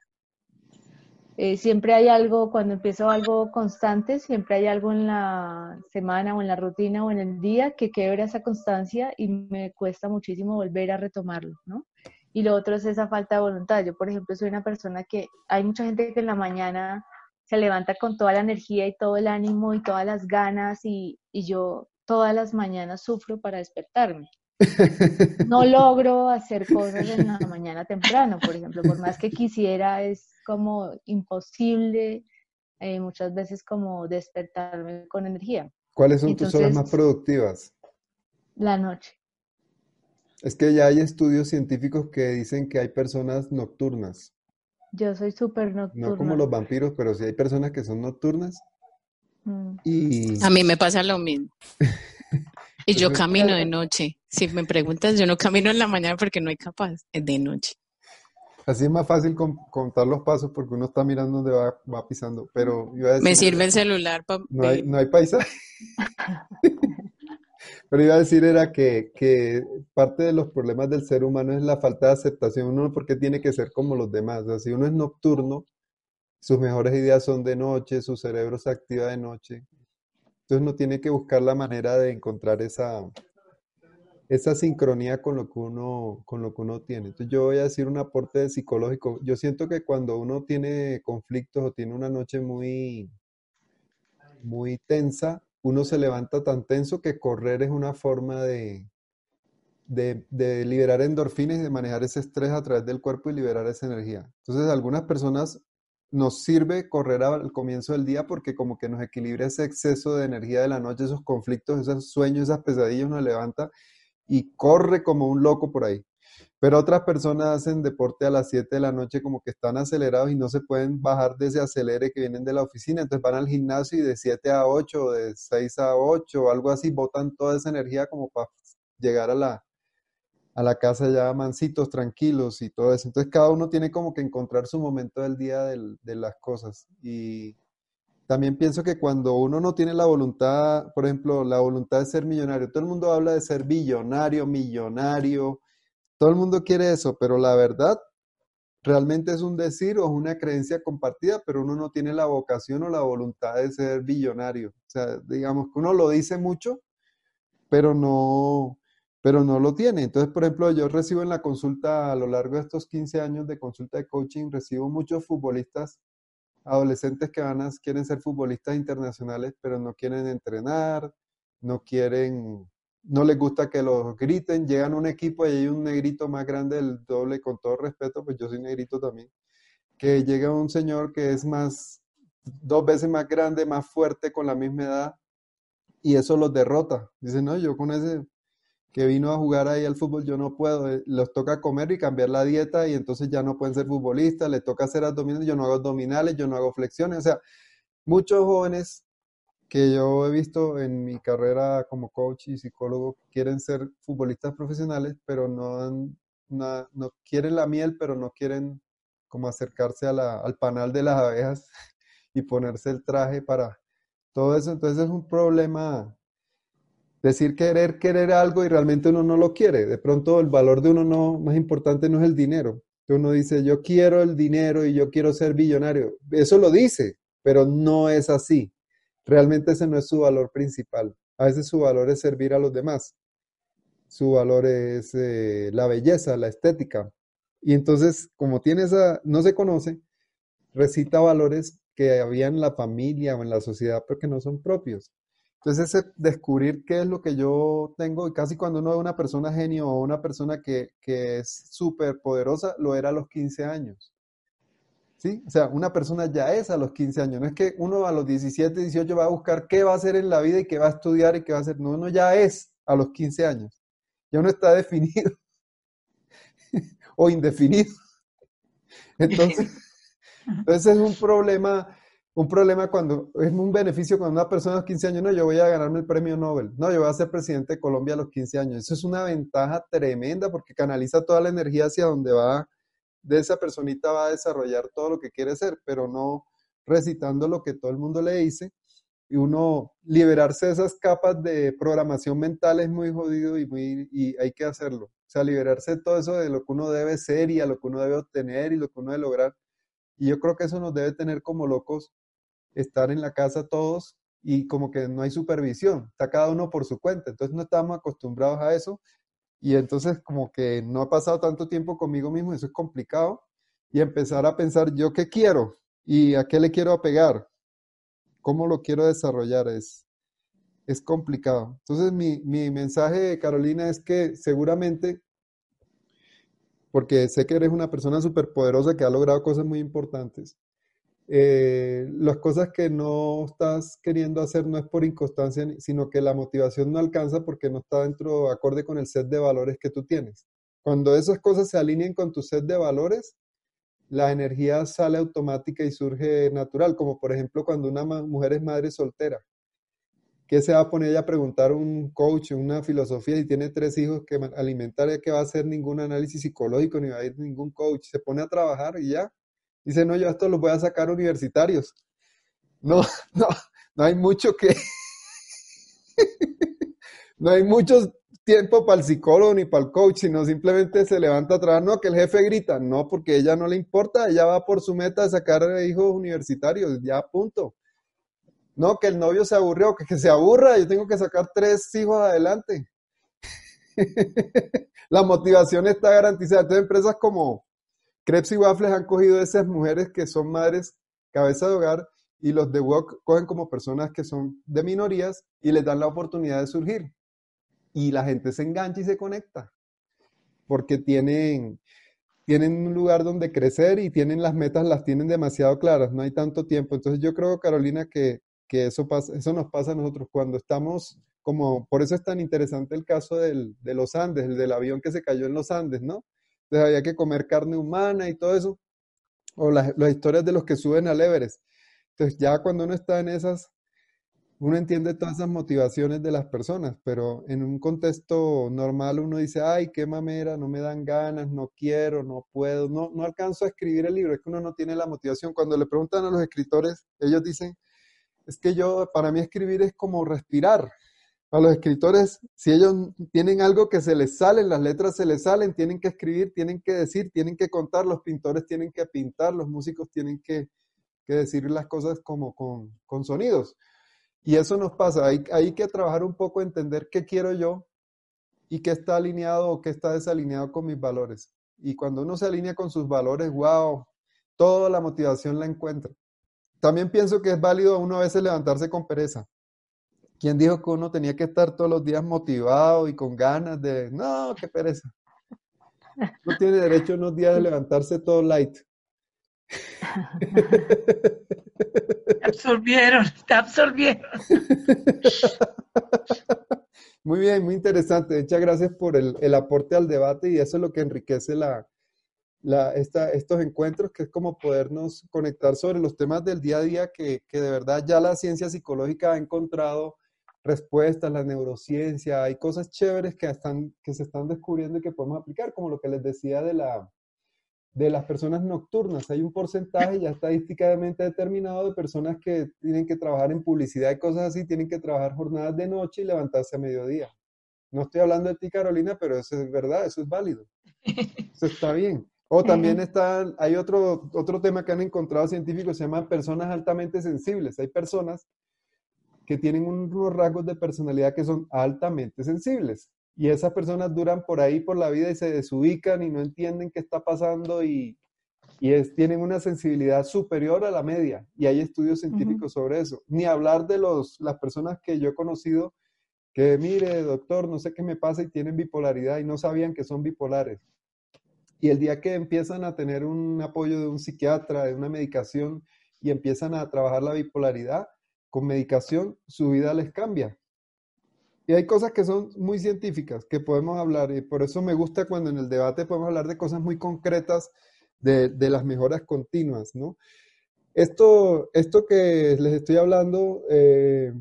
Eh, siempre hay algo, cuando empiezo algo constante, siempre hay algo en la semana o en la rutina o en el día que quebra esa constancia y me cuesta muchísimo volver a retomarlo, ¿no? Y lo otro es esa falta de voluntad. Yo, por ejemplo, soy una persona que hay mucha gente que en la mañana se levanta con toda la energía y todo el ánimo y todas las ganas y, y yo todas las mañanas sufro para despertarme. No logro hacer cosas en la mañana temprano, por ejemplo, por más que quisiera, es como imposible eh, muchas veces como despertarme con energía. ¿Cuáles son tus horas más productivas? La noche. Es que ya hay estudios científicos que dicen que hay personas nocturnas. Yo soy súper nocturna. No como los vampiros, pero sí hay personas que son nocturnas. Mm. Y... A mí me pasa lo mismo. y yo camino de noche. Si me preguntas, yo no camino en la mañana porque no hay capaz, es de noche. Así es más fácil contar los pasos porque uno está mirando dónde va, pisando. Pero me sirve el celular. No hay, no hay paisaje. Pero iba a decir era que, que, parte de los problemas del ser humano es la falta de aceptación. Uno porque tiene que ser como los demás. O sea, si uno es nocturno, sus mejores ideas son de noche, su cerebro se activa de noche. Entonces uno tiene que buscar la manera de encontrar esa, esa sincronía con lo que uno, con lo que uno tiene. Entonces yo voy a decir un aporte psicológico. Yo siento que cuando uno tiene conflictos o tiene una noche muy, muy tensa, uno se levanta tan tenso que correr es una forma de, de, liberar endorfinas y de manejar ese estrés a través del cuerpo y liberar esa energía. Entonces, a algunas personas nos sirve correr al comienzo del día porque como que nos equilibra ese exceso de energía de la noche, esos conflictos, esos sueños, esas pesadillas, nos levanta y corre como un loco por ahí. Pero otras personas hacen deporte a las 7 de la noche como que están acelerados y no se pueden bajar de ese acelere que vienen de la oficina. Entonces van al gimnasio y de 7 a 8 o de 6 a 8 o algo así, botan toda esa energía como para llegar a la, a la casa ya mansitos, tranquilos y todo eso. Entonces cada uno tiene como que encontrar su momento del día de las cosas. Y también pienso que cuando uno no tiene la voluntad, por ejemplo, la voluntad de ser millonario, todo el mundo habla de ser billonario, millonario, todo el mundo quiere eso, pero la verdad realmente es un decir o es una creencia compartida, pero uno no tiene la vocación o la voluntad de ser billonario. O sea, digamos que uno lo dice mucho, pero no, pero no lo tiene. Entonces, por ejemplo, yo recibo en la consulta, a lo largo de estos 15 años de consulta de coaching, recibo muchos futbolistas, adolescentes que van a, quieren ser futbolistas internacionales, pero no quieren entrenar, no quieren no les gusta que los griten, llegan a un equipo y hay un negrito más grande del doble, con todo respeto, pues yo soy negrito también, que llega un señor que es más, dos veces más grande, más fuerte, con la misma edad, y eso los derrota. Dicen, no, yo con ese, que vino a jugar ahí al fútbol, yo no puedo, eh, los toca comer y cambiar la dieta y entonces ya no pueden ser futbolistas, les toca hacer abdominales, yo no hago abdominales, yo no hago flexiones, o sea, muchos jóvenes que yo he visto en mi carrera como coach y psicólogo quieren ser futbolistas profesionales, pero no, no, quieren la miel, pero no quieren como acercarse al panal de las abejas y ponerse el traje para todo eso. Entonces es un problema decir querer, querer algo y realmente uno no lo quiere. De pronto el valor de uno no, más importante no es el dinero. Uno dice, yo quiero el dinero y yo quiero ser billonario. Eso lo dice, pero no es así. Realmente ese no es su valor principal. A veces su valor es servir a los demás. Su valor es eh, la belleza, la estética. Y entonces, como tiene esa, no se conoce, recita valores que había en la familia o en la sociedad, pero que no son propios. Entonces, ese descubrir qué es lo que yo tengo, y casi cuando uno ve una persona genio o una persona que, es súper poderosa, lo era a los 15 años. ¿Sí? O sea, una persona ya es a los 15 años. No es que uno a los 17, 18 va a buscar qué va a hacer en la vida y qué va a estudiar y qué va a hacer. No, uno ya es a los 15 años. Ya uno está definido o indefinido. Entonces, entonces es un problema un problema cuando es un beneficio cuando una persona a los 15 años, no, yo voy a ganarme el premio Nobel, no, yo voy a ser presidente de Colombia a los 15 años. Eso es una ventaja tremenda porque canaliza toda la energía hacia donde va, de esa personita va a desarrollar todo lo que quiere ser, pero no recitando lo que todo el mundo le dice. Y uno liberarse de esas capas de programación mental es muy jodido y, muy, y hay que hacerlo. O sea, liberarse de todo eso de lo que uno debe ser y a lo que uno debe obtener y lo que uno debe lograr. Y yo creo que eso nos debe tener como locos estar en la casa todos y como que no hay supervisión, está cada uno por su cuenta, entonces no estamos acostumbrados a eso y entonces como que no ha pasado tanto tiempo conmigo mismo, eso es complicado y empezar a pensar yo qué quiero y a qué le quiero apegar, cómo lo quiero desarrollar es, es complicado. Entonces mi, mi mensaje, Carolina, es que seguramente porque sé que eres una persona súper poderosa que ha logrado cosas muy importantes. Eh, las cosas que no estás queriendo hacer no es por inconstancia, sino que la motivación no alcanza porque no está dentro, acorde con el set de valores que tú tienes. Cuando esas cosas se alineen con tu set de valores, la energía sale automática y surge natural, como por ejemplo cuando una mujer es madre soltera. ¿Qué se va a poner ella a preguntar un coach, una filosofía, y tiene tres hijos que alimentar, ya que va a hacer ningún análisis psicológico, ni va a ir ningún coach? Se pone a trabajar y ya, Dice, no, yo esto los voy a sacar universitarios. No, no, no hay mucho que... no hay mucho tiempo para el psicólogo ni para el coach, sino simplemente se levanta atrás, no, que el jefe grita, no, porque ella no le importa, ella va por su meta de sacar hijos universitarios, ya punto. No, que el novio se aburrió, que, que se aburra, yo tengo que sacar tres hijos adelante. La motivación está garantizada. Entonces, empresas como, Krebs y Waffles han cogido esas mujeres que son madres cabeza de hogar y los de Wok cogen como personas que son de minorías y les dan la oportunidad de surgir. Y la gente se engancha y se conecta porque tienen, tienen un lugar donde crecer y tienen las metas, las tienen demasiado claras, no hay tanto tiempo. Entonces yo creo, Carolina, que, que eso, pasa, eso nos pasa a nosotros cuando estamos como, por eso es tan interesante el caso del, de los Andes, el del avión que se cayó en los Andes, ¿no? Entonces había que comer carne humana y todo eso. O las, historias de los que suben al Everest. Entonces ya cuando uno está en esas, uno entiende todas esas motivaciones de las personas, pero en un contexto normal uno dice, ay, qué mamera, no me dan ganas, no quiero, no puedo, no, no alcanzo a escribir el libro, es que uno no tiene la motivación. Cuando le preguntan a los escritores, ellos dicen, es que yo, para mí escribir es como respirar, a los escritores, si ellos tienen algo que se les sale, las letras se les salen, tienen que escribir, tienen que decir, tienen que contar, los pintores tienen que pintar, los músicos tienen que, decir las cosas como con, sonidos. Y eso nos pasa, hay, hay que trabajar un poco, entender qué quiero yo y qué está alineado o qué está desalineado con mis valores. Y cuando uno se alinea con sus valores, wow, toda la motivación la encuentra. También pienso que es válido uno a veces levantarse con pereza. ¿Quién dijo que uno tenía que estar todos los días motivado y con ganas de, no, qué pereza? No tiene derecho unos días de levantarse todo light. Te absorbieron, te absorbieron. Muy bien, muy interesante. Muchas gracias por el, aporte al debate y eso es lo que enriquece la, la, estos encuentros, que es como podernos conectar sobre los temas del día a día que, que de verdad ya la ciencia psicológica ha encontrado respuestas, la neurociencia, hay cosas chéveres que, están, que se están descubriendo y que podemos aplicar, como lo que les decía de, la, de las personas nocturnas. Hay un porcentaje ya estadísticamente determinado de personas que tienen que trabajar en publicidad y cosas así, tienen que trabajar jornadas de noche y levantarse a mediodía. No estoy hablando de ti, Carolina, pero eso es verdad, eso es válido. Eso está bien. O también está, hay otro, otro tema que han encontrado científicos, se llama personas altamente sensibles. Hay personas que tienen unos rasgos de personalidad que son altamente sensibles. Y esas personas duran por ahí por la vida y se desubican y no entienden qué está pasando y, y es, tienen una sensibilidad superior a la media. Y hay estudios científicos sobre eso. Ni hablar de los, las personas que yo he conocido que, mire, doctor, no sé qué me pasa y tienen bipolaridad y no sabían que son bipolares. Y el día que empiezan a tener un apoyo de un psiquiatra, de una medicación y empiezan a trabajar la bipolaridad, con medicación su vida les cambia. Y hay cosas que son muy científicas que podemos hablar y por eso me gusta cuando en el debate podemos hablar de cosas muy concretas de, las mejoras continuas, ¿no? Esto, esto que les estoy hablando eh,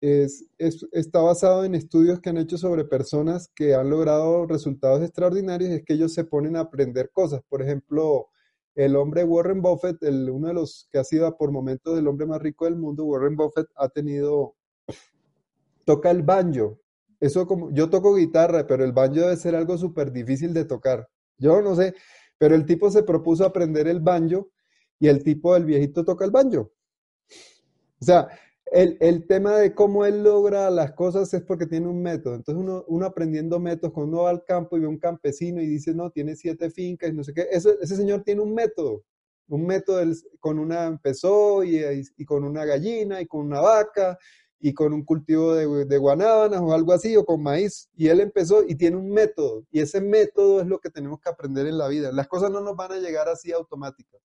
es, está basado en estudios que han hecho sobre personas que han logrado resultados extraordinarios, es que ellos se ponen a aprender cosas. Por ejemplo, el hombre Warren Buffett, el, uno de los que ha sido por momentos el hombre más rico del mundo, Warren Buffett ha tenido, toca el banjo. Eso como, yo toco guitarra, pero el banjo debe ser algo súper difícil de tocar. Yo no sé, pero el tipo se propuso aprender el banjo y el tipo del viejito toca el banjo. O sea, el, tema de cómo él logra las cosas es porque tiene un método. Entonces uno, aprendiendo métodos, cuando uno va al campo y ve un campesino y dice, no, tiene siete fincas y no sé qué, ese, señor tiene un método. Un método, con una empezó y, con una gallina y con una vaca y con un cultivo de, de guanábanas o algo así, o con maíz. Y él empezó y tiene un método. Y ese método es lo que tenemos que aprender en la vida. Las cosas no nos van a llegar así automáticas.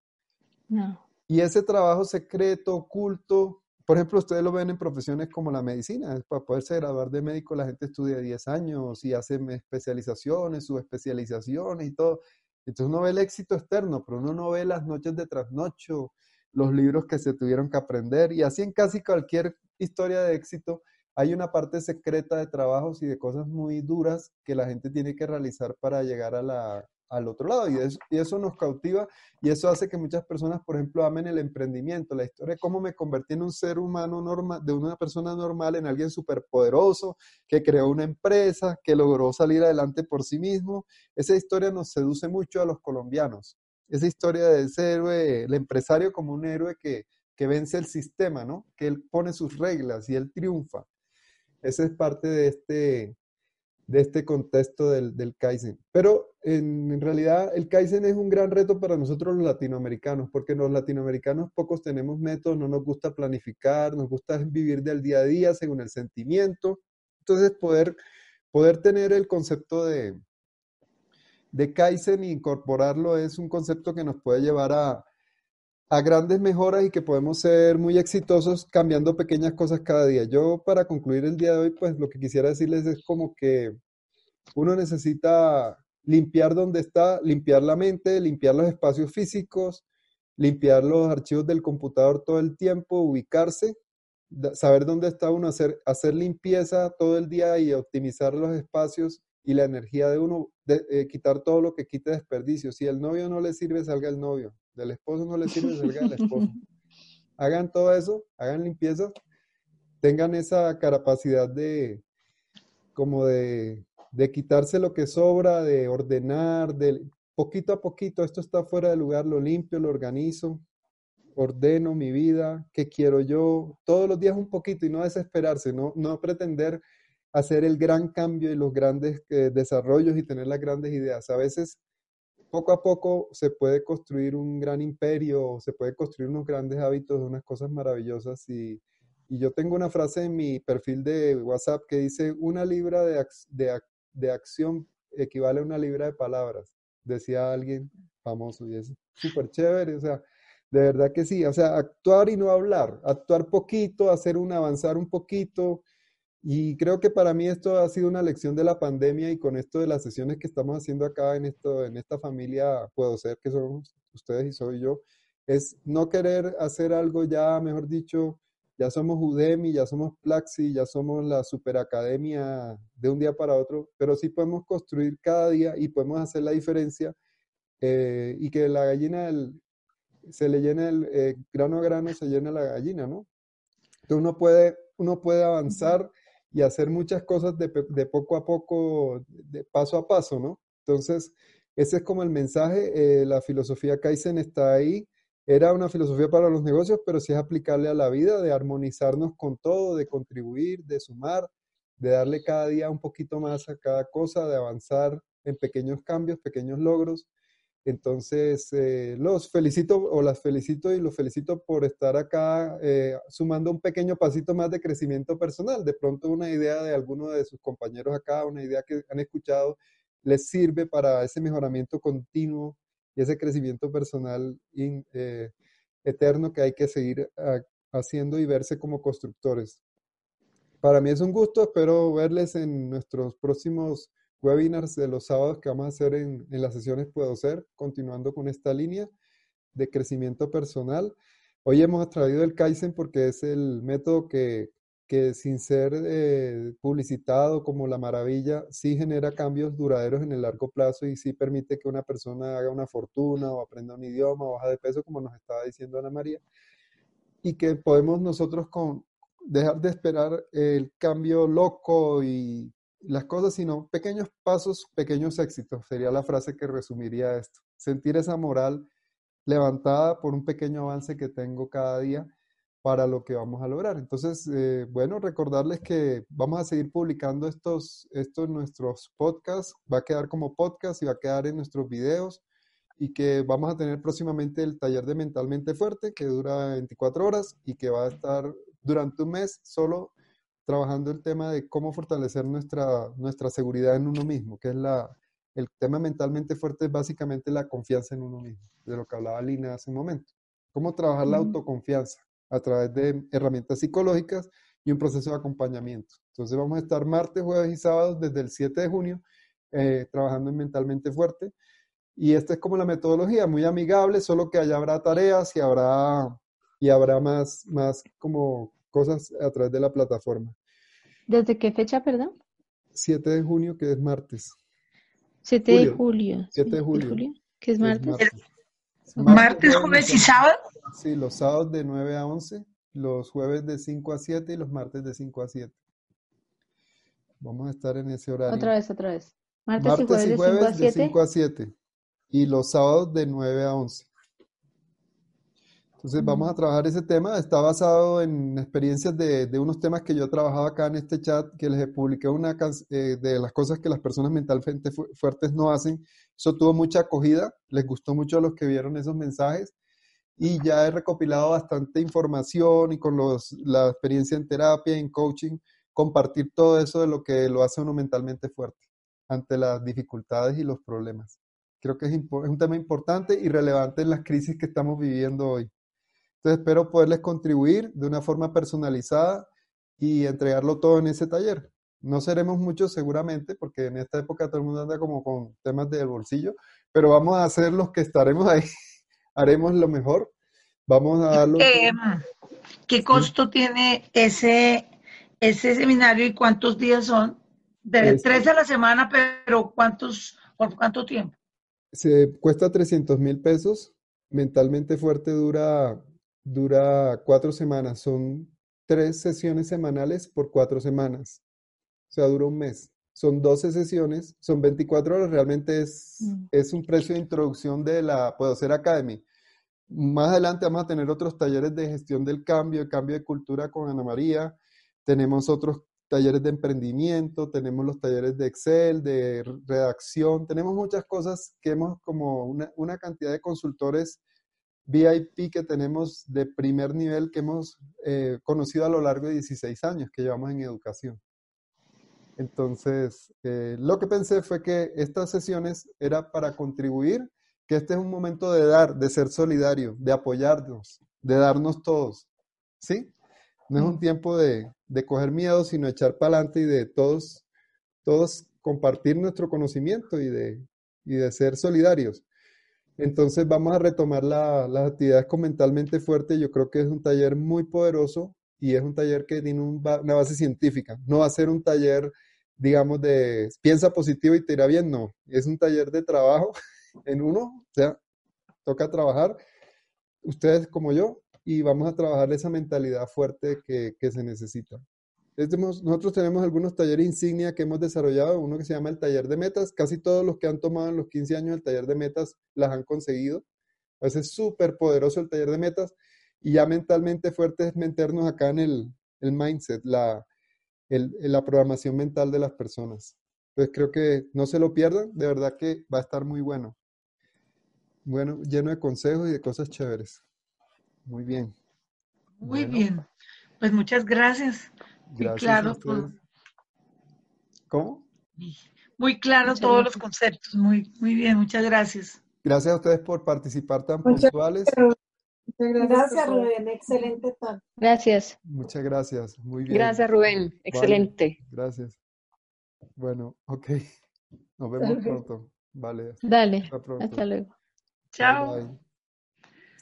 No. Y ese trabajo secreto, oculto, por ejemplo, ustedes lo ven en profesiones como la medicina. Para poderse graduar de médico, la gente estudia 10 años y hace especializaciones, subespecializaciones y todo. Entonces uno ve el éxito externo, pero uno no ve las noches de trasnocho, los libros que se tuvieron que aprender. Y así en casi cualquier historia de éxito hay una parte secreta de trabajos y de cosas muy duras que la gente tiene que realizar para llegar a la, al otro lado y eso, y eso nos cautiva y eso hace que muchas personas, por ejemplo, amen el emprendimiento, la historia de cómo me convertí en un ser humano normal, de una persona normal en alguien súper poderoso, que creó una empresa, que logró salir adelante por sí mismo. Esa historia nos seduce mucho a los colombianos. Esa historia de ese héroe, el empresario como un héroe que, que vence el sistema, ¿no? Que él pone sus reglas y él triunfa. Esa es parte de este, de este contexto del, del Kaizen. Pero en, realidad el Kaizen es un gran reto para nosotros los latinoamericanos, porque los latinoamericanos pocos tenemos métodos, no nos gusta planificar, nos gusta vivir del día a día según el sentimiento. Entonces poder, poder tener el concepto de, de Kaizen e incorporarlo es un concepto que nos puede llevar a, a grandes mejoras y que podemos ser muy exitosos cambiando pequeñas cosas cada día. Yo para concluir el día de hoy, pues lo que quisiera decirles es como que uno necesita limpiar donde está, limpiar la mente, limpiar los espacios físicos, limpiar los archivos del computador todo el tiempo, ubicarse, saber dónde está uno, hacer, hacer limpieza todo el día y optimizar los espacios y la energía de uno, de, eh, quitar todo lo que quite desperdicio. Si el novio no le sirve, salga el novio del esposo no le sirve cerca del esposo. Hagan todo eso, hagan limpieza, tengan esa capacidad de, como de, de quitarse lo que sobra, de ordenar, de poquito a poquito, esto está fuera de lugar, lo limpio, lo organizo, ordeno mi vida, qué quiero yo, todos los días un poquito y no desesperarse, no, no pretender hacer el gran cambio y los grandes eh, desarrollos y tener las grandes ideas. A veces poco a poco se puede construir un gran imperio, se puede construir unos grandes hábitos, unas cosas maravillosas. Y, yo tengo una frase en mi perfil de WhatsApp que dice, una libra de, de, acción equivale a una libra de palabras, decía alguien famoso y es súper chévere, o sea, de verdad que sí, o sea, actuar y no hablar, actuar poquito, hacer un avanzar un poquito, Y creo que para mí esto ha sido una lección de la pandemia y con esto de las sesiones que estamos haciendo acá en, esto, en esta familia, puedo ser que son ustedes y soy yo, es no querer hacer algo ya, mejor dicho, ya somos Udemy, ya somos Plaxi, ya somos la superacademia de un día para otro, pero sí podemos construir cada día y podemos hacer la diferencia eh, y que la gallina se le llene el eh, grano a grano, se llena la gallina, ¿no? Entonces uno puede, uno puede avanzar y hacer muchas cosas de, de, poco a poco, de paso a paso, ¿no? Entonces, ese es como el mensaje, eh, la filosofía Kaizen está ahí, era una filosofía para los negocios, pero sí es aplicable a la vida, de armonizarnos con todo, de contribuir, de sumar, de darle cada día un poquito más a cada cosa, de avanzar en pequeños cambios, pequeños logros. Entonces, eh, los felicito o las felicito y los felicito por estar acá eh, sumando un pequeño pasito más de crecimiento personal. De pronto una idea de alguno de sus compañeros acá, una idea que han escuchado, les sirve para ese mejoramiento continuo y ese crecimiento personal eh, eterno que hay que seguir ah, haciendo y verse como constructores. Para mí es un gusto, espero verles en nuestros próximos webinars de los sábados que vamos a hacer en, las sesiones Puedo Ser, continuando con esta línea de crecimiento personal. Hoy hemos traído el Kaizen porque es el método que que sin ser eh, publicitado como la maravilla, sí genera cambios duraderos en el largo plazo y sí permite que una persona haga una fortuna o aprenda un idioma o baja de peso, como nos estaba diciendo Ana María, y que podemos nosotros con, dejar de esperar el cambio loco y las cosas, sino pequeños pasos, pequeños éxitos, sería la frase que resumiría esto. Sentir esa moral levantada por un pequeño avance que tengo cada día para lo que vamos a lograr. Entonces, eh, bueno, recordarles que vamos a seguir publicando estos, estos nuestros podcasts, va a quedar como podcast y va a quedar en nuestros videos y que vamos a tener próximamente el taller de Mentalmente Fuerte que dura 24 horas y que va a estar durante un mes solo trabajando el tema de cómo fortalecer nuestra, nuestra seguridad en uno mismo, que es la, el tema mentalmente fuerte es básicamente la confianza en uno mismo, de lo que hablaba Lina hace un momento. Cómo trabajar la autoconfianza a través de herramientas psicológicas y un proceso de acompañamiento. Entonces vamos a estar martes, jueves y sábados desde el 7 de junio eh, trabajando en Mentalmente Fuerte. Y esta es como la metodología, muy amigable, solo que allá habrá tareas y habrá, y habrá más, más como cosas a través de la plataforma. ¿Desde qué fecha, perdón? 7 de junio, que es martes. 7 de julio. 7 de julio. que es martes. Martes, jueves y sábado. Sí, los sábados de 9 a 11, los jueves de 5 a 7 y los martes de 5 a 7. Vamos a estar en ese horario. Otra vez, otra vez. Martes, y jueves, de, 5 a 7. Y los sábados de 9 a 11. Entonces vamos a trabajar ese tema. Está basado en experiencias de, de unos temas que yo he trabajado acá en este chat, que les publiqué una eh, de las cosas que las personas mentalmente fuertes no hacen. Eso tuvo mucha acogida. Les gustó mucho a los que vieron esos mensajes y ya he recopilado bastante información y con los, la experiencia en terapia, en coaching, compartir todo eso de lo que lo hace uno mentalmente fuerte ante las dificultades y los problemas. Creo que es, es un tema importante y relevante en las crisis que estamos viviendo hoy. Entonces espero poderles contribuir de una forma personalizada y entregarlo todo en ese taller. No seremos muchos seguramente, porque en esta época todo el mundo anda como con temas del bolsillo, pero vamos a ser los que estaremos ahí haremos lo mejor. Vamos a darlo. Eh, ¿Qué costo tiene ese, ese seminario y cuántos días son? De tres a la semana, pero ¿cuántos, por cuánto tiempo? Se cuesta 300 mil pesos. Mentalmente fuerte dura, dura cuatro semanas. Son tres sesiones semanales por cuatro semanas. O sea, dura un mes. Son 12 sesiones, son 24 horas. Realmente es, mm. es un precio de introducción de la Puedo Ser Academy. Más adelante vamos a tener otros talleres de gestión del cambio, el cambio de cultura con Ana María. Tenemos otros talleres de emprendimiento, tenemos los talleres de Excel, de redacción, tenemos muchas cosas que hemos como una, cantidad de consultores VIP que tenemos de primer nivel que hemos eh, conocido a lo largo de 16 años que llevamos en educación. Entonces, eh, lo que pensé fue que estas sesiones era para contribuir que este es un momento de dar, de ser solidario, de apoyarnos, de darnos todos. ¿Sí? No es un tiempo de, de coger miedo, sino echar para adelante y de todos, todos compartir nuestro conocimiento y de, y de ser solidarios. Entonces vamos a retomar las actividades con mentalmente fuerte. Yo creo que es un taller muy poderoso y es un taller que tiene una base científica. No va a ser un taller, digamos, de piensa positivo y te irá bien, no. Es un taller de trabajo en uno, o sea, toca trabajar, ustedes como yo, y vamos a trabajar esa mentalidad fuerte que, que se necesita. Nosotros tenemos algunos talleres insignia que hemos desarrollado, uno que se llama el taller de metas. Casi todos los que han tomado en los 15 años el taller de metas las han conseguido. es súper poderoso el taller de metas. Y ya mentalmente fuerte es meternos acá en el, el mindset, la, el, la programación mental de las personas. Entonces creo que no se lo pierdan, de verdad que va a estar muy bueno. Bueno, lleno de consejos y de cosas chéveres. Muy bien. Muy bien. Pues muchas gracias. Gracias claro. ¿Cómo? Muy claro todos los conceptos. Muy, muy bien, muchas gracias. Gracias a ustedes por participar tan puntuales. Gracias, Rubén. Excelente tal. Gracias. Muchas gracias. Muy bien. Gracias, Rubén. Excelente. Gracias. Bueno, ok. Nos vemos pronto. Vale. Dale. Hasta, luego. Chao.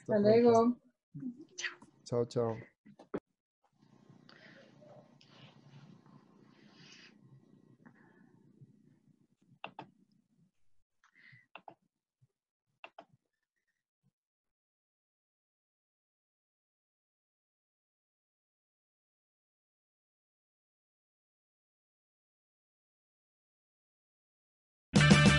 Hasta luego. Chao, chao.